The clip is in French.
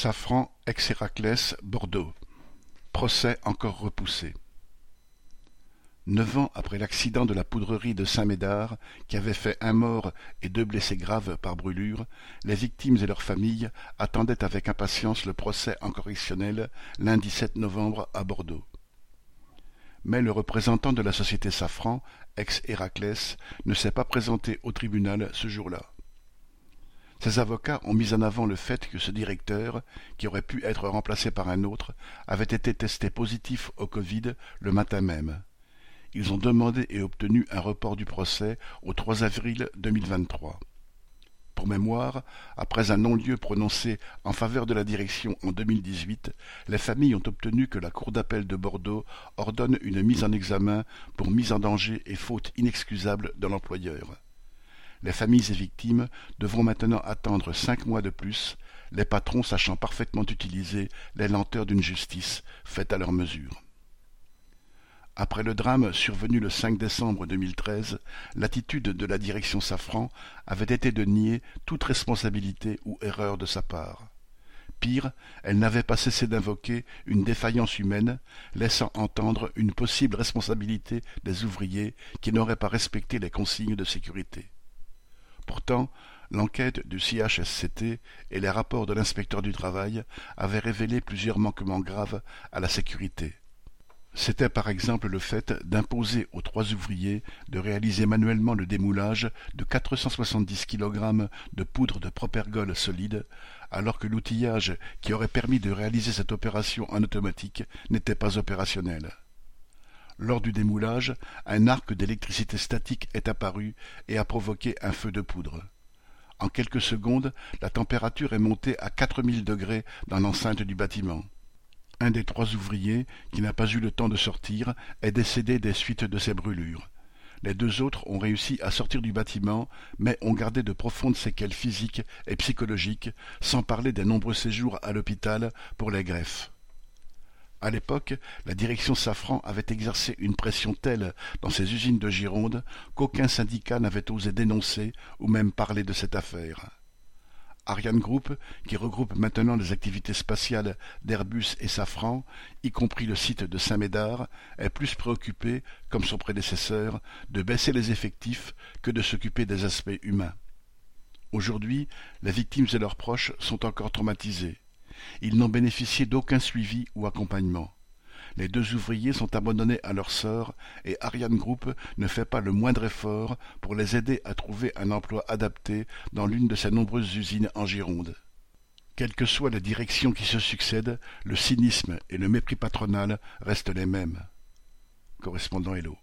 Safran ex-Héraclès, Bordeaux. Procès encore repoussé. Neuf ans après l'accident de la poudrerie de Saint-Médard, qui avait fait un mort et deux blessés graves par brûlure, les victimes et leurs familles attendaient avec impatience le procès en correctionnel lundi 7 novembre à Bordeaux. Mais le représentant de la société Safran, ex-Héraclès, ne s'est pas présenté au tribunal ce jour-là. Ses avocats ont mis en avant le fait que ce directeur, qui aurait pu être remplacé par un autre, avait été testé positif au Covid le matin même. Ils ont demandé et obtenu un report du procès au 3 avril 2023. Pour mémoire, après un non-lieu prononcé en faveur de la direction en 2018, les familles ont obtenu que la Cour d'appel de Bordeaux ordonne une mise en examen pour mise en danger et faute inexcusable de l'employeur. Les familles et victimes devront maintenant attendre cinq mois de plus, les patrons sachant parfaitement utiliser les lenteurs d'une justice faite à leur mesure. Après le drame survenu le 5 décembre 2013, l'attitude de la direction Safran avait été de nier toute responsabilité ou erreur de sa part. Pire, elle n'avait pas cessé d'invoquer une défaillance humaine, laissant entendre une possible responsabilité des ouvriers qui n'auraient pas respecté les consignes de sécurité. Pourtant, l'enquête du CHSCT et les rapports de l'inspecteur du travail avaient révélé plusieurs manquements graves à la sécurité. C'était par exemple le fait d'imposer aux trois ouvriers de réaliser manuellement le démoulage de 470 kg de poudre de propergol solide, alors que l'outillage qui aurait permis de réaliser cette opération en automatique n'était pas opérationnel. Lors du démoulage, un arc d'électricité statique est apparu et a provoqué un feu de poudre. En quelques secondes, la température est montée à quatre mille degrés dans l'enceinte du bâtiment. Un des trois ouvriers, qui n'a pas eu le temps de sortir, est décédé des suites de ces brûlures. Les deux autres ont réussi à sortir du bâtiment, mais ont gardé de profondes séquelles physiques et psychologiques, sans parler des nombreux séjours à l'hôpital pour les greffes. À l'époque, la direction Safran avait exercé une pression telle dans ses usines de Gironde qu'aucun syndicat n'avait osé dénoncer ou même parler de cette affaire. Ariane Group, qui regroupe maintenant les activités spatiales d'Airbus et Safran, y compris le site de Saint-Médard, est plus préoccupé, comme son prédécesseur, de baisser les effectifs que de s'occuper des aspects humains. Aujourd'hui, les victimes et leurs proches sont encore traumatisés. Ils n'ont bénéficié d'aucun suivi ou accompagnement. Les deux ouvriers sont abandonnés à leur sort et Ariane Group ne fait pas le moindre effort pour les aider à trouver un emploi adapté dans l'une de ses nombreuses usines en Gironde. Quelle que soit la direction qui se succède, le cynisme et le mépris patronal restent les mêmes. Correspondant Hello.